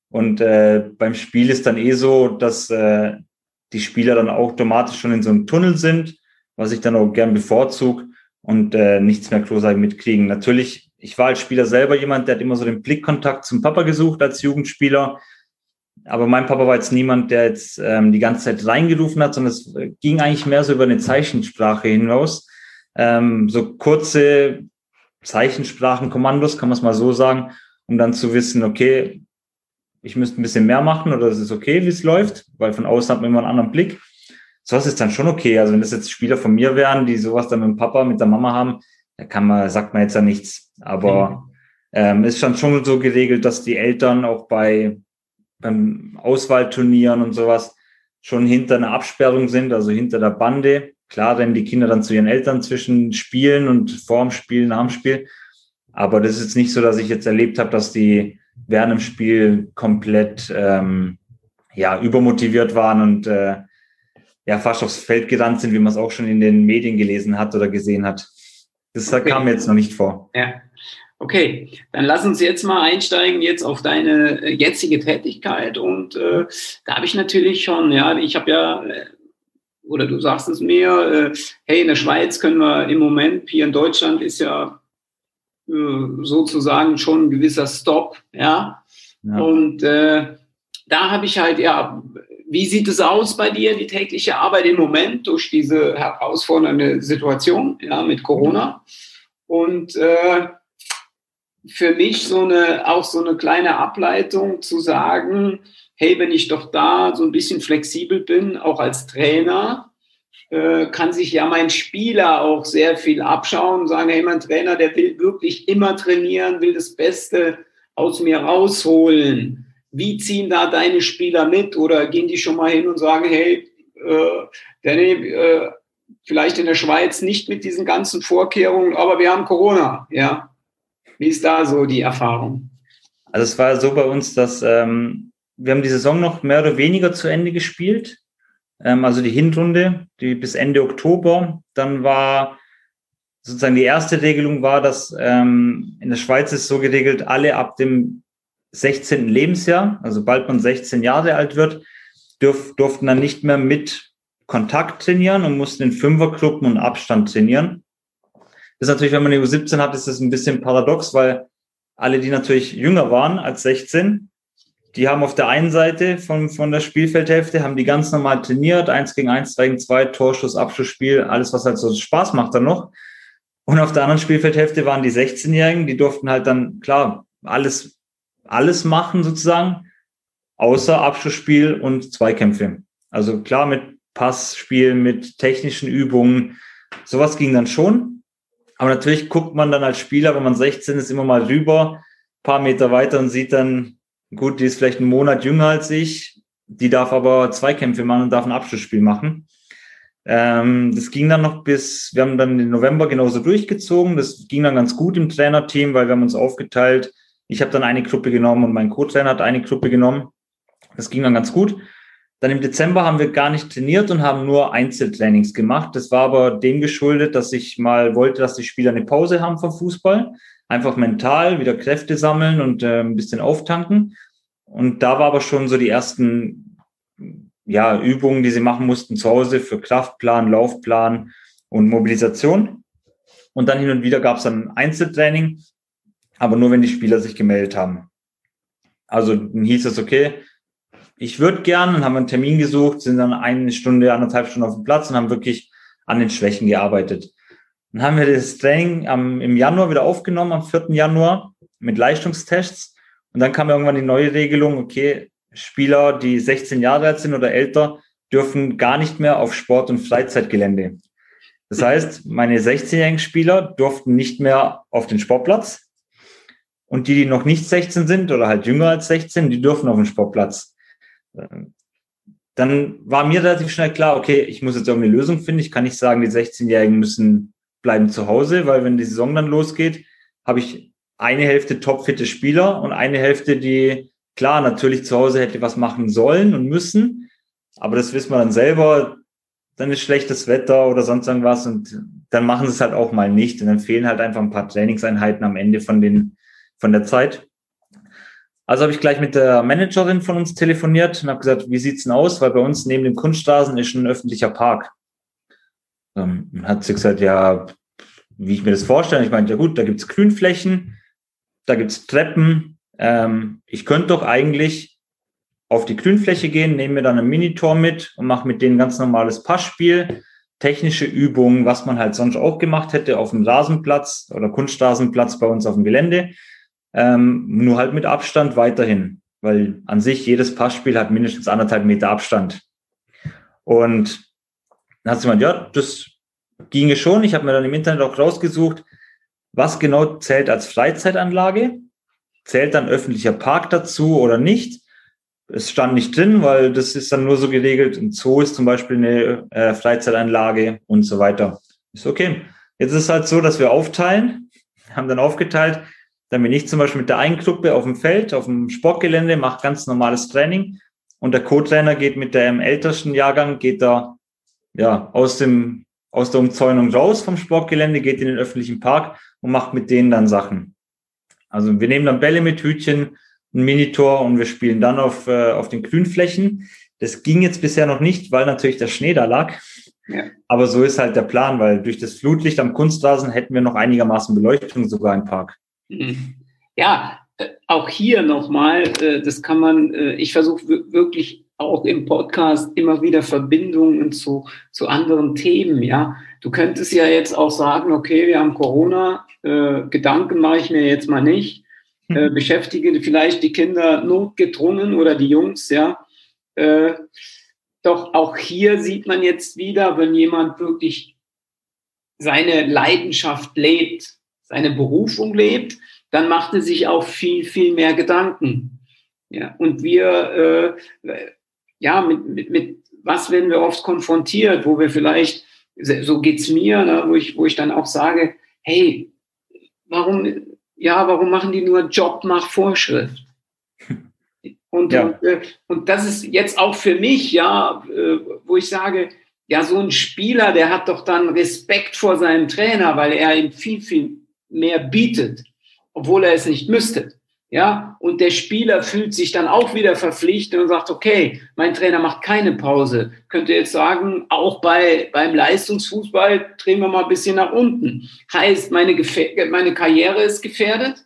Und äh, beim Spiel ist dann eh so, dass äh, die Spieler dann automatisch schon in so einem Tunnel sind, was ich dann auch gern bevorzug und äh, nichts mehr großartig mitkriegen. Natürlich, ich war als Spieler selber jemand, der hat immer so den Blickkontakt zum Papa gesucht als Jugendspieler. aber mein Papa war jetzt niemand, der jetzt ähm, die ganze Zeit reingerufen hat, sondern es ging eigentlich mehr so über eine Zeichensprache hinaus. Ähm, so kurze Zeichensprachenkommandos, kann man es mal so sagen, um dann zu wissen, okay, ich müsste ein bisschen mehr machen oder es ist okay, wie es läuft, weil von außen hat man immer einen anderen Blick. Sowas ist dann schon okay. Also wenn das jetzt Spieler von mir wären, die sowas dann mit dem Papa, mit der Mama haben, da kann man, sagt man jetzt ja nichts. Aber mhm. ähm, ist schon schon so geregelt, dass die Eltern auch bei beim Auswahlturnieren und sowas schon hinter einer Absperrung sind, also hinter der Bande. Klar rennen die Kinder dann zu ihren Eltern zwischen Spielen und vorm Spiel, nach dem Spiel. Aber das ist jetzt nicht so, dass ich jetzt erlebt habe, dass die während dem Spiel komplett ähm, ja, übermotiviert waren und äh, ja, fast aufs Feld gerannt sind, wie man es auch schon in den Medien gelesen hat oder gesehen hat. Das okay. kam jetzt noch nicht vor. Ja. Okay, dann lass uns jetzt mal einsteigen jetzt auf deine äh, jetzige Tätigkeit und äh, da habe ich natürlich schon, ja, ich habe ja äh, oder du sagst es mir, äh, hey, in der Schweiz können wir im Moment, hier in Deutschland ist ja äh, sozusagen schon ein gewisser Stop, ja. ja. Und äh, da habe ich halt, ja, wie sieht es aus bei dir, die tägliche Arbeit im Moment durch diese herausfordernde Situation, ja, mit Corona? Und äh, für mich so eine, auch so eine kleine Ableitung zu sagen, hey, wenn ich doch da so ein bisschen flexibel bin, auch als Trainer, äh, kann sich ja mein Spieler auch sehr viel abschauen und sagen, hey, mein Trainer, der will wirklich immer trainieren, will das Beste aus mir rausholen. Wie ziehen da deine Spieler mit oder gehen die schon mal hin und sagen, hey, äh, Danny, äh, vielleicht in der Schweiz nicht mit diesen ganzen Vorkehrungen, aber wir haben Corona, ja. Wie ist da so die Erfahrung? Also es war so bei uns, dass ähm, wir haben die Saison noch mehr oder weniger zu Ende gespielt. Ähm, also die Hinrunde, die bis Ende Oktober. Dann war sozusagen die erste Regelung war, dass ähm, in der Schweiz ist so geregelt, alle ab dem 16. Lebensjahr, also bald man 16 Jahre alt wird, dürf, durften dann nicht mehr mit Kontakt trainieren und mussten in Fünfergruppen und Abstand trainieren. Das ist natürlich, wenn man eine U17 hat, ist das ein bisschen paradox, weil alle, die natürlich jünger waren als 16, die haben auf der einen Seite von, von der Spielfeldhälfte, haben die ganz normal trainiert, eins gegen eins, zwei gegen zwei, Torschuss, Abschlussspiel, alles, was halt so Spaß macht dann noch. Und auf der anderen Spielfeldhälfte waren die 16-Jährigen, die durften halt dann, klar, alles, alles machen sozusagen, außer Abschlussspiel und Zweikämpfe. Also klar, mit Passspiel, mit technischen Übungen, sowas ging dann schon. Aber natürlich guckt man dann als Spieler, wenn man 16 ist, immer mal rüber, paar Meter weiter und sieht dann, gut, die ist vielleicht einen Monat jünger als ich, die darf aber Zweikämpfe machen und darf ein Abschlussspiel machen. Ähm, das ging dann noch bis, wir haben dann den November genauso durchgezogen. Das ging dann ganz gut im Trainerteam, weil wir haben uns aufgeteilt. Ich habe dann eine Gruppe genommen und mein Co-Trainer hat eine Gruppe genommen. Das ging dann ganz gut. Dann im Dezember haben wir gar nicht trainiert und haben nur Einzeltrainings gemacht. Das war aber dem geschuldet, dass ich mal wollte, dass die Spieler eine Pause haben vom Fußball. Einfach mental wieder Kräfte sammeln und äh, ein bisschen auftanken. Und da war aber schon so die ersten ja, Übungen, die sie machen mussten zu Hause für Kraftplan, Laufplan und Mobilisation. Und dann hin und wieder gab es dann Einzeltraining, aber nur wenn die Spieler sich gemeldet haben. Also dann hieß es, okay, ich würde gern und haben einen Termin gesucht, sind dann eine Stunde, anderthalb Stunden auf dem Platz und haben wirklich an den Schwächen gearbeitet. Dann haben wir das Training am, im Januar wieder aufgenommen, am 4. Januar mit Leistungstests. Und dann kam irgendwann die neue Regelung, okay, Spieler, die 16 Jahre alt sind oder älter, dürfen gar nicht mehr auf Sport- und Freizeitgelände. Das heißt, meine 16-jährigen Spieler durften nicht mehr auf den Sportplatz. Und die, die noch nicht 16 sind oder halt jünger als 16, die dürfen auf den Sportplatz dann war mir relativ schnell klar, okay, ich muss jetzt irgendeine Lösung finden. Ich kann nicht sagen, die 16-Jährigen müssen bleiben zu Hause, weil wenn die Saison dann losgeht, habe ich eine Hälfte topfitte Spieler und eine Hälfte, die klar natürlich zu Hause hätte was machen sollen und müssen, aber das wissen wir dann selber, dann ist schlechtes Wetter oder sonst irgendwas und dann machen sie es halt auch mal nicht und dann fehlen halt einfach ein paar Trainingseinheiten am Ende von den von der Zeit. Also habe ich gleich mit der Managerin von uns telefoniert und habe gesagt, wie sieht's denn aus? Weil bei uns neben dem Kunststraßen ist ein öffentlicher Park. Ähm, hat sie gesagt, ja, wie ich mir das vorstelle. Ich meinte, ja gut, da gibt's Grünflächen, da gibt's Treppen. Ähm, ich könnte doch eigentlich auf die Grünfläche gehen, nehme mir dann ein Minitor mit und mache mit denen ganz normales Passspiel, technische Übungen, was man halt sonst auch gemacht hätte auf dem Rasenplatz oder Kunstrasenplatz bei uns auf dem Gelände. Ähm, nur halt mit Abstand weiterhin, weil an sich jedes Passspiel hat mindestens anderthalb Meter Abstand. Und dann hat sie gemeint, ja, das ginge schon. Ich habe mir dann im Internet auch rausgesucht, was genau zählt als Freizeitanlage. Zählt dann öffentlicher Park dazu oder nicht? Es stand nicht drin, weil das ist dann nur so geregelt. Ein Zoo ist zum Beispiel eine äh, Freizeitanlage und so weiter. Ist okay. Jetzt ist es halt so, dass wir aufteilen, haben dann aufgeteilt, dann bin ich zum Beispiel mit der einen Gruppe auf dem Feld, auf dem Sportgelände, macht ganz normales Training und der Co-Trainer geht mit dem ältesten Jahrgang, geht da ja aus dem aus der Umzäunung raus vom Sportgelände, geht in den öffentlichen Park und macht mit denen dann Sachen. Also wir nehmen dann Bälle mit Hütchen, ein Minitor und wir spielen dann auf, äh, auf den Grünflächen. Das ging jetzt bisher noch nicht, weil natürlich der Schnee da lag. Ja. Aber so ist halt der Plan, weil durch das Flutlicht am Kunstrasen hätten wir noch einigermaßen Beleuchtung sogar im Park. Mhm. Ja, äh, auch hier nochmal, äh, das kann man, äh, ich versuche wirklich auch im Podcast immer wieder Verbindungen zu, zu anderen Themen, ja. Du könntest ja jetzt auch sagen, okay, wir haben Corona, äh, Gedanken mache ich mir jetzt mal nicht, äh, mhm. beschäftige vielleicht die Kinder notgedrungen oder die Jungs, ja. Äh, doch auch hier sieht man jetzt wieder, wenn jemand wirklich seine Leidenschaft lebt, seine Berufung lebt, dann macht er sich auch viel, viel mehr Gedanken. Ja, und wir, äh, ja, mit, mit, mit was werden wir oft konfrontiert, wo wir vielleicht, so geht's mir, ne, wo, ich, wo ich dann auch sage, hey, warum, ja, warum machen die nur Job nach Vorschrift? Und, ja. und, äh, und das ist jetzt auch für mich, ja, äh, wo ich sage, ja, so ein Spieler, der hat doch dann Respekt vor seinem Trainer, weil er ihm viel, viel mehr bietet, obwohl er es nicht müsste. Ja, und der Spieler fühlt sich dann auch wieder verpflichtet und sagt, okay, mein Trainer macht keine Pause. Könnte jetzt sagen, auch bei, beim Leistungsfußball drehen wir mal ein bisschen nach unten. Heißt, meine, meine Karriere ist gefährdet.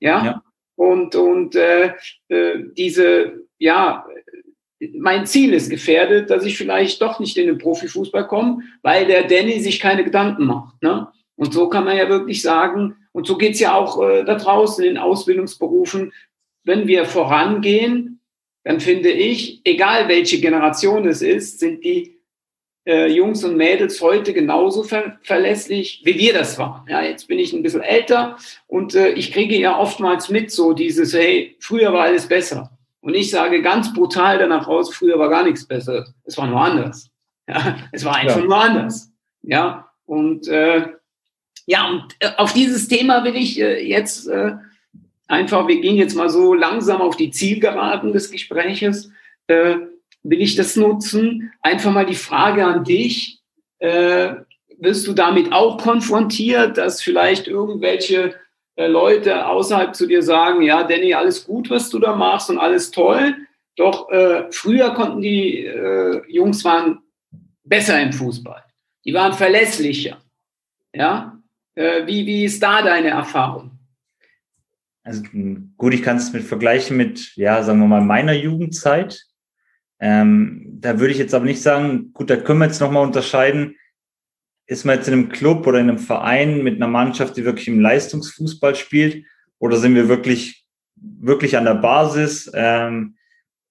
Ja. ja. Und, und äh, äh, diese, ja, mein Ziel ist gefährdet, dass ich vielleicht doch nicht in den Profifußball komme, weil der Danny sich keine Gedanken macht. Ne? Und so kann man ja wirklich sagen, und so geht's ja auch äh, da draußen in Ausbildungsberufen, wenn wir vorangehen, dann finde ich, egal welche Generation es ist, sind die äh, Jungs und Mädels heute genauso ver verlässlich, wie wir das waren. Ja, jetzt bin ich ein bisschen älter und äh, ich kriege ja oftmals mit so dieses, hey, früher war alles besser. Und ich sage ganz brutal danach raus, früher war gar nichts besser. Es war nur anders. Ja, es war einfach ja. nur anders. Ja, und äh, ja, und äh, auf dieses Thema will ich äh, jetzt äh, einfach, wir gehen jetzt mal so langsam auf die Zielgeraden des Gespräches, will ich das nutzen. Einfach mal die Frage an dich, wirst du damit auch konfrontiert, dass vielleicht irgendwelche Leute außerhalb zu dir sagen, ja, Danny, alles gut, was du da machst und alles toll. Doch früher konnten die Jungs waren besser im Fußball. Die waren verlässlicher. Ja, wie, wie ist da deine Erfahrung? Also gut, ich kann es mit vergleichen mit, ja, sagen wir mal, meiner Jugendzeit. Ähm, da würde ich jetzt aber nicht sagen, gut, da können wir jetzt nochmal unterscheiden, ist man jetzt in einem Club oder in einem Verein mit einer Mannschaft, die wirklich im Leistungsfußball spielt, oder sind wir wirklich, wirklich an der Basis, ähm,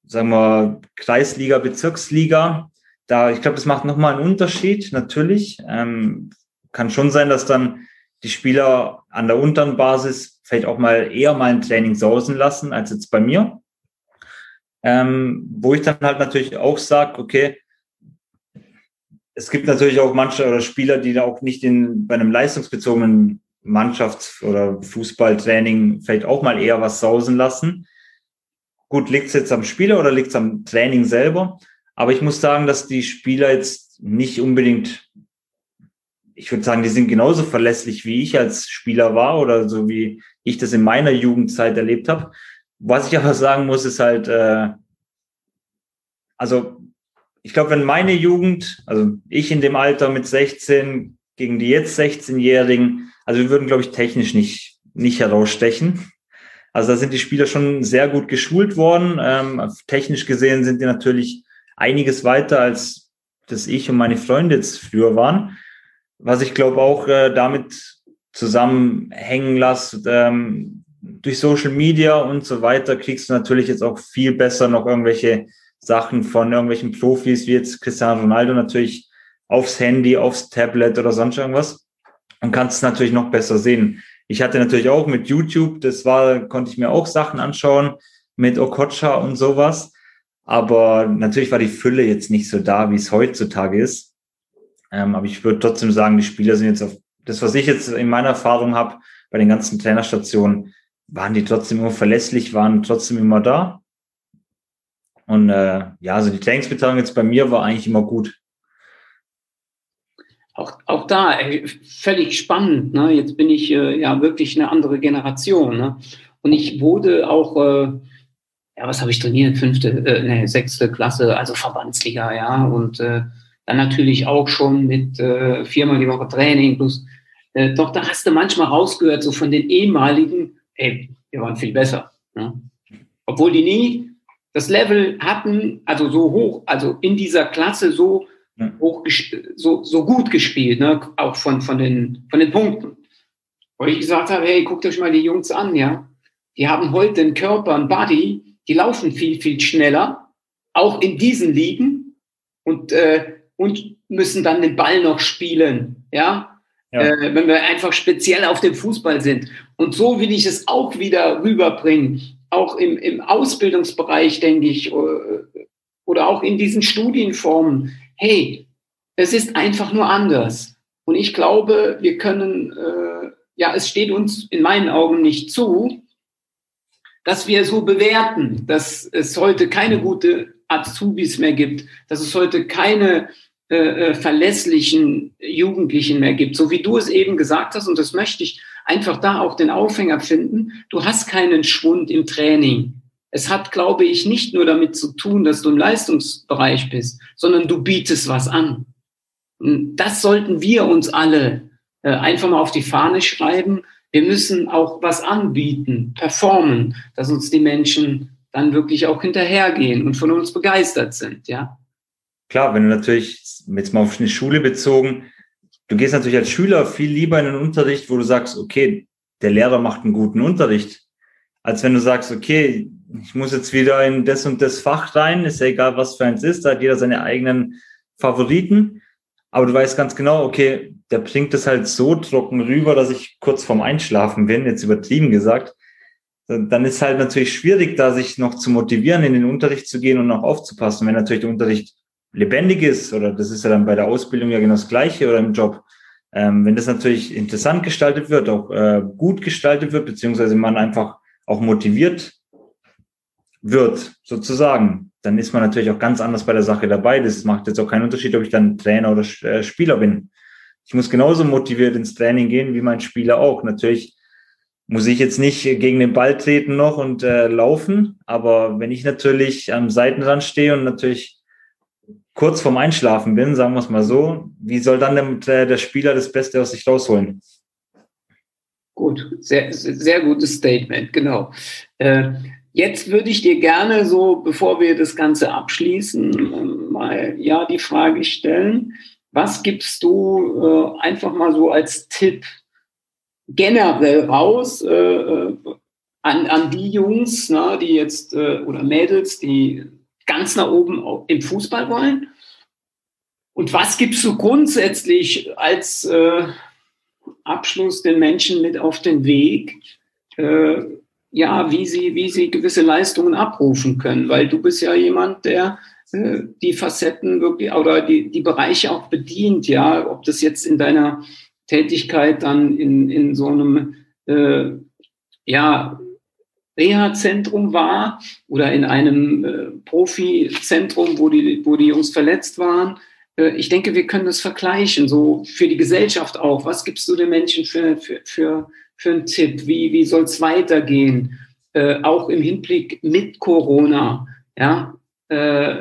sagen wir, Kreisliga, Bezirksliga? Da, ich glaube, das macht nochmal einen Unterschied, natürlich. Ähm, kann schon sein, dass dann die Spieler an der unteren Basis vielleicht auch mal eher mal ein Training sausen lassen als jetzt bei mir. Ähm, wo ich dann halt natürlich auch sage, okay, es gibt natürlich auch manche oder Spieler, die da auch nicht in, bei einem leistungsbezogenen Mannschafts- oder Fußballtraining vielleicht auch mal eher was sausen lassen. Gut, liegt es jetzt am Spieler oder liegt es am Training selber? Aber ich muss sagen, dass die Spieler jetzt nicht unbedingt ich würde sagen, die sind genauso verlässlich, wie ich als Spieler war oder so wie ich das in meiner Jugendzeit erlebt habe. Was ich aber sagen muss, ist halt, äh, also ich glaube, wenn meine Jugend, also ich in dem Alter mit 16 gegen die jetzt 16-Jährigen, also wir würden, glaube ich, technisch nicht, nicht herausstechen. Also da sind die Spieler schon sehr gut geschult worden. Ähm, technisch gesehen sind die natürlich einiges weiter, als das ich und meine Freunde jetzt früher waren. Was ich glaube auch äh, damit zusammenhängen lässt, ähm, durch Social Media und so weiter kriegst du natürlich jetzt auch viel besser noch irgendwelche Sachen von irgendwelchen Profis, wie jetzt Cristiano Ronaldo natürlich aufs Handy, aufs Tablet oder sonst irgendwas und kannst es natürlich noch besser sehen. Ich hatte natürlich auch mit YouTube, das war, konnte ich mir auch Sachen anschauen mit Okocha und sowas. Aber natürlich war die Fülle jetzt nicht so da, wie es heutzutage ist. Ähm, aber ich würde trotzdem sagen, die Spieler sind jetzt auf das, was ich jetzt in meiner Erfahrung habe bei den ganzen Trainerstationen, waren die trotzdem immer verlässlich, waren trotzdem immer da. Und äh, ja, also die Trainingsbeteiligung jetzt bei mir war eigentlich immer gut. Auch, auch da ey, völlig spannend. Ne? Jetzt bin ich äh, ja wirklich eine andere Generation. Ne? Und ich wurde auch, äh, ja, was habe ich trainiert? Fünfte, äh, ne, sechste Klasse, also Verbandsliga, ja. Und äh, dann natürlich auch schon mit äh, viermal die Woche Training plus. Äh, doch da hast du manchmal rausgehört, so von den ehemaligen, ey, wir waren viel besser. Ne? Obwohl die nie das Level hatten, also so hoch, also in dieser Klasse so ja. hoch, so, so gut gespielt, ne? auch von, von, den, von den Punkten. Wo ich gesagt habe, hey, guckt euch mal die Jungs an, ja. Die haben heute einen Körper, einen Body, die laufen viel, viel schneller, auch in diesen Ligen und, äh, und müssen dann den Ball noch spielen, ja. ja. Äh, wenn wir einfach speziell auf dem Fußball sind. Und so will ich es auch wieder rüberbringen auch im, im Ausbildungsbereich, denke ich, äh, oder auch in diesen Studienformen, hey, es ist einfach nur anders. Und ich glaube, wir können, äh, ja, es steht uns in meinen Augen nicht zu, dass wir so bewerten, dass es heute keine gute Azubis mehr gibt, dass es heute keine äh, äh verlässlichen Jugendlichen mehr gibt, so wie du es eben gesagt hast, und das möchte ich einfach da auch den Aufhänger finden. Du hast keinen Schwund im Training. Es hat, glaube ich, nicht nur damit zu tun, dass du im Leistungsbereich bist, sondern du bietest was an. Das sollten wir uns alle äh, einfach mal auf die Fahne schreiben. Wir müssen auch was anbieten, performen, dass uns die Menschen dann wirklich auch hinterhergehen und von uns begeistert sind, ja. Klar, wenn du natürlich jetzt mal auf eine Schule bezogen, du gehst natürlich als Schüler viel lieber in einen Unterricht, wo du sagst, okay, der Lehrer macht einen guten Unterricht, als wenn du sagst, okay, ich muss jetzt wieder in das und das Fach rein, ist ja egal, was für eins ist, da hat jeder seine eigenen Favoriten, aber du weißt ganz genau, okay, der bringt es halt so trocken rüber, dass ich kurz vorm Einschlafen bin, jetzt übertrieben gesagt, dann ist halt natürlich schwierig, da sich noch zu motivieren, in den Unterricht zu gehen und noch aufzupassen, wenn natürlich der Unterricht lebendig ist, oder das ist ja dann bei der Ausbildung ja genau das Gleiche oder im Job, ähm, wenn das natürlich interessant gestaltet wird, auch äh, gut gestaltet wird, beziehungsweise man einfach auch motiviert wird, sozusagen, dann ist man natürlich auch ganz anders bei der Sache dabei. Das macht jetzt auch keinen Unterschied, ob ich dann Trainer oder äh, Spieler bin. Ich muss genauso motiviert ins Training gehen wie mein Spieler auch. Natürlich muss ich jetzt nicht gegen den Ball treten noch und äh, laufen, aber wenn ich natürlich am Seitenrand stehe und natürlich kurz vorm Einschlafen bin, sagen wir es mal so, wie soll dann der, der Spieler das Beste aus sich rausholen? Gut, sehr, sehr gutes Statement, genau. Äh, jetzt würde ich dir gerne so, bevor wir das Ganze abschließen, mal ja die Frage stellen, was gibst du äh, einfach mal so als Tipp generell raus äh, äh an, an die Jungs, na, die jetzt äh, oder Mädels, die ganz nach oben im Fußball wollen? Und was gibst du grundsätzlich als äh, Abschluss den Menschen mit auf den Weg, äh, ja, wie sie, wie sie gewisse Leistungen abrufen können? Weil du bist ja jemand, der äh, die Facetten wirklich oder die, die Bereiche auch bedient, ja, ob das jetzt in deiner Tätigkeit dann in, in so einem äh, ja, Reha-Zentrum war oder in einem äh, Profi-Zentrum, wo die, wo die Jungs verletzt waren. Äh, ich denke, wir können das vergleichen, so für die Gesellschaft auch. Was gibst du den Menschen für, für, für, für einen Tipp? Wie, wie soll es weitergehen? Äh, auch im Hinblick mit Corona. Ja, äh,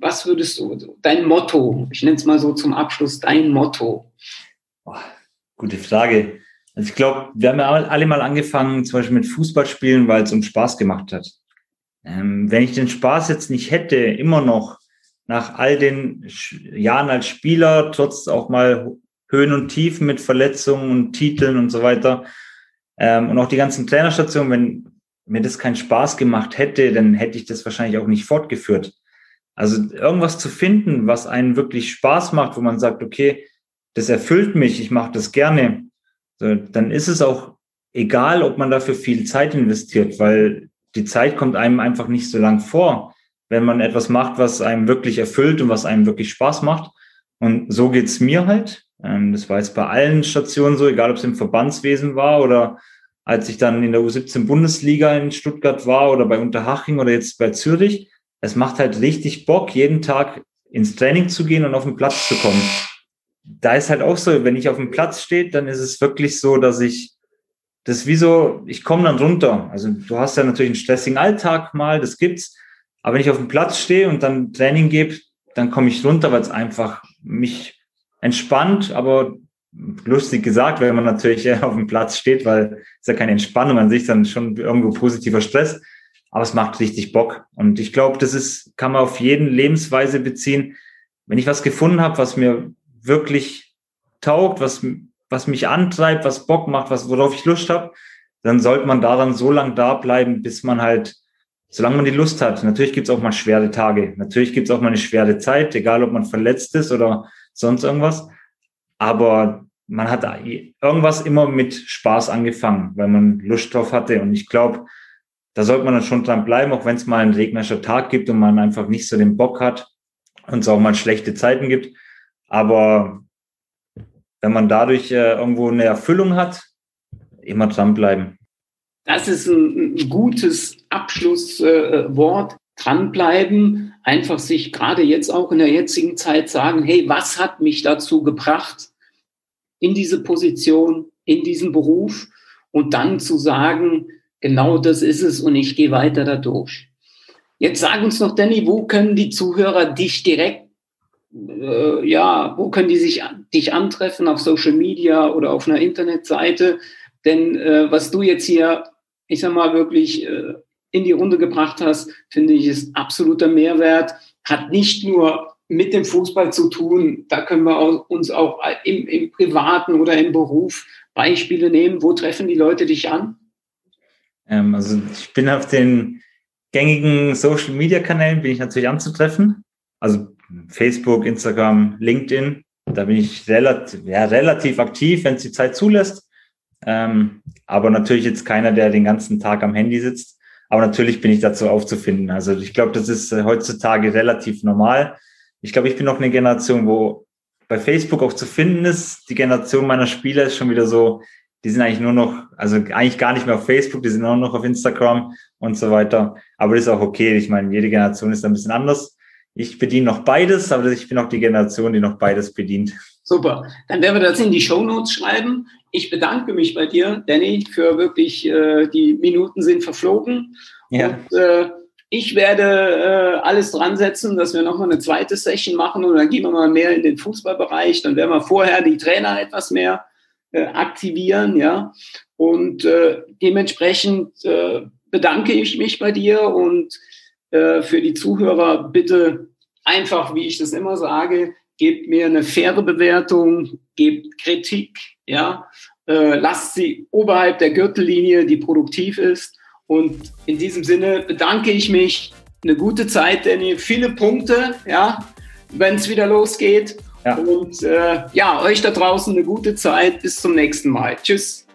was würdest du, dein Motto, ich nenne es mal so zum Abschluss, dein Motto? Oh, gute Frage. Also ich glaube, wir haben ja alle mal angefangen, zum Beispiel mit Fußballspielen, weil es uns Spaß gemacht hat. Ähm, wenn ich den Spaß jetzt nicht hätte, immer noch nach all den Jahren als Spieler, trotz auch mal Höhen und Tiefen mit Verletzungen und Titeln und so weiter, ähm, und auch die ganzen Trainerstationen, wenn mir das keinen Spaß gemacht hätte, dann hätte ich das wahrscheinlich auch nicht fortgeführt. Also irgendwas zu finden, was einen wirklich Spaß macht, wo man sagt, okay, das erfüllt mich, ich mache das gerne, so, dann ist es auch egal, ob man dafür viel Zeit investiert, weil die Zeit kommt einem einfach nicht so lang vor, wenn man etwas macht, was einem wirklich erfüllt und was einem wirklich Spaß macht. Und so geht's mir halt. Ähm, das war jetzt bei allen Stationen so, egal ob es im Verbandswesen war oder als ich dann in der U17 Bundesliga in Stuttgart war oder bei Unterhaching oder jetzt bei Zürich. Es macht halt richtig Bock, jeden Tag ins Training zu gehen und auf den Platz zu kommen. Da ist halt auch so, wenn ich auf dem Platz stehe, dann ist es wirklich so, dass ich das wie so, ich komme dann runter. Also du hast ja natürlich einen stressigen Alltag mal, das gibt's. Aber wenn ich auf dem Platz stehe und dann Training gebe, dann komme ich runter, weil es einfach mich entspannt, aber lustig gesagt, wenn man natürlich auf dem Platz steht, weil es ja keine Entspannung an sich, dann schon irgendwo positiver Stress. Aber es macht richtig Bock. Und ich glaube, das ist, kann man auf jeden Lebensweise beziehen. Wenn ich was gefunden habe, was mir wirklich taugt, was, was mich antreibt, was Bock macht, was, worauf ich Lust habe, dann sollte man daran so lange da bleiben, bis man halt, solange man die Lust hat. Natürlich gibt es auch mal schwere Tage. Natürlich gibt es auch mal eine schwere Zeit, egal ob man verletzt ist oder sonst irgendwas. Aber man hat irgendwas immer mit Spaß angefangen, weil man Lust drauf hatte. Und ich glaube, da sollte man dann schon dran bleiben, auch wenn es mal einen regnerischer Tag gibt und man einfach nicht so den Bock hat und es auch mal schlechte Zeiten gibt. Aber wenn man dadurch äh, irgendwo eine Erfüllung hat, immer dranbleiben. Das ist ein, gutes Abschlusswort. Dranbleiben, einfach sich gerade jetzt auch in der jetzigen Zeit sagen, hey, was hat mich dazu gebracht, in diese Position, in diesen Beruf und dann zu sagen, genau das ist es und ich gehe weiter dadurch. Jetzt sag uns noch, Danny, wo können die Zuhörer dich direkt, äh, ja, wo können die sich dich antreffen auf Social Media oder auf einer Internetseite? Denn äh, was du jetzt hier, ich sag mal, wirklich äh, in die Runde gebracht hast, finde ich, ist absoluter Mehrwert. Hat nicht nur mit dem Fußball zu tun. Da können wir uns auch im, im privaten oder im Beruf Beispiele nehmen. Wo treffen die Leute dich an? Ähm, also ich bin auf den gängigen Social Media Kanälen bin ich natürlich anzutreffen. Also Facebook, Instagram, LinkedIn. Da bin ich relativ, ja, relativ aktiv, wenn es die Zeit zulässt. Ähm, aber natürlich jetzt keiner, der den ganzen Tag am Handy sitzt. Aber natürlich bin ich dazu aufzufinden. Also ich glaube, das ist äh, heutzutage relativ normal. Ich glaube, ich bin noch eine Generation, wo bei Facebook auch zu finden ist. Die Generation meiner Spieler ist schon wieder so, die sind eigentlich nur noch, also eigentlich gar nicht mehr auf Facebook, die sind auch noch auf Instagram und so weiter. Aber das ist auch okay. Ich meine, jede Generation ist ein bisschen anders. Ich bediene noch beides, aber ich bin auch die Generation, die noch beides bedient. Super. Dann werden wir das in die Show Notes schreiben. Ich bedanke mich bei dir, Danny, für wirklich, äh, die Minuten sind verflogen. Ja. Und, äh, ich werde äh, alles dran setzen, dass wir nochmal eine zweite Session machen und dann gehen wir mal mehr in den Fußballbereich. Dann werden wir vorher die Trainer etwas mehr äh, aktivieren, ja. Und äh, dementsprechend äh, bedanke ich mich bei dir und äh, für die Zuhörer bitte einfach, wie ich das immer sage, gebt mir eine faire Bewertung, gebt Kritik, ja, äh, lasst sie oberhalb der Gürtellinie, die produktiv ist. Und in diesem Sinne bedanke ich mich. Eine gute Zeit, Danny. Viele Punkte, ja, wenn es wieder losgeht. Ja. Und äh, ja, euch da draußen eine gute Zeit. Bis zum nächsten Mal. Tschüss.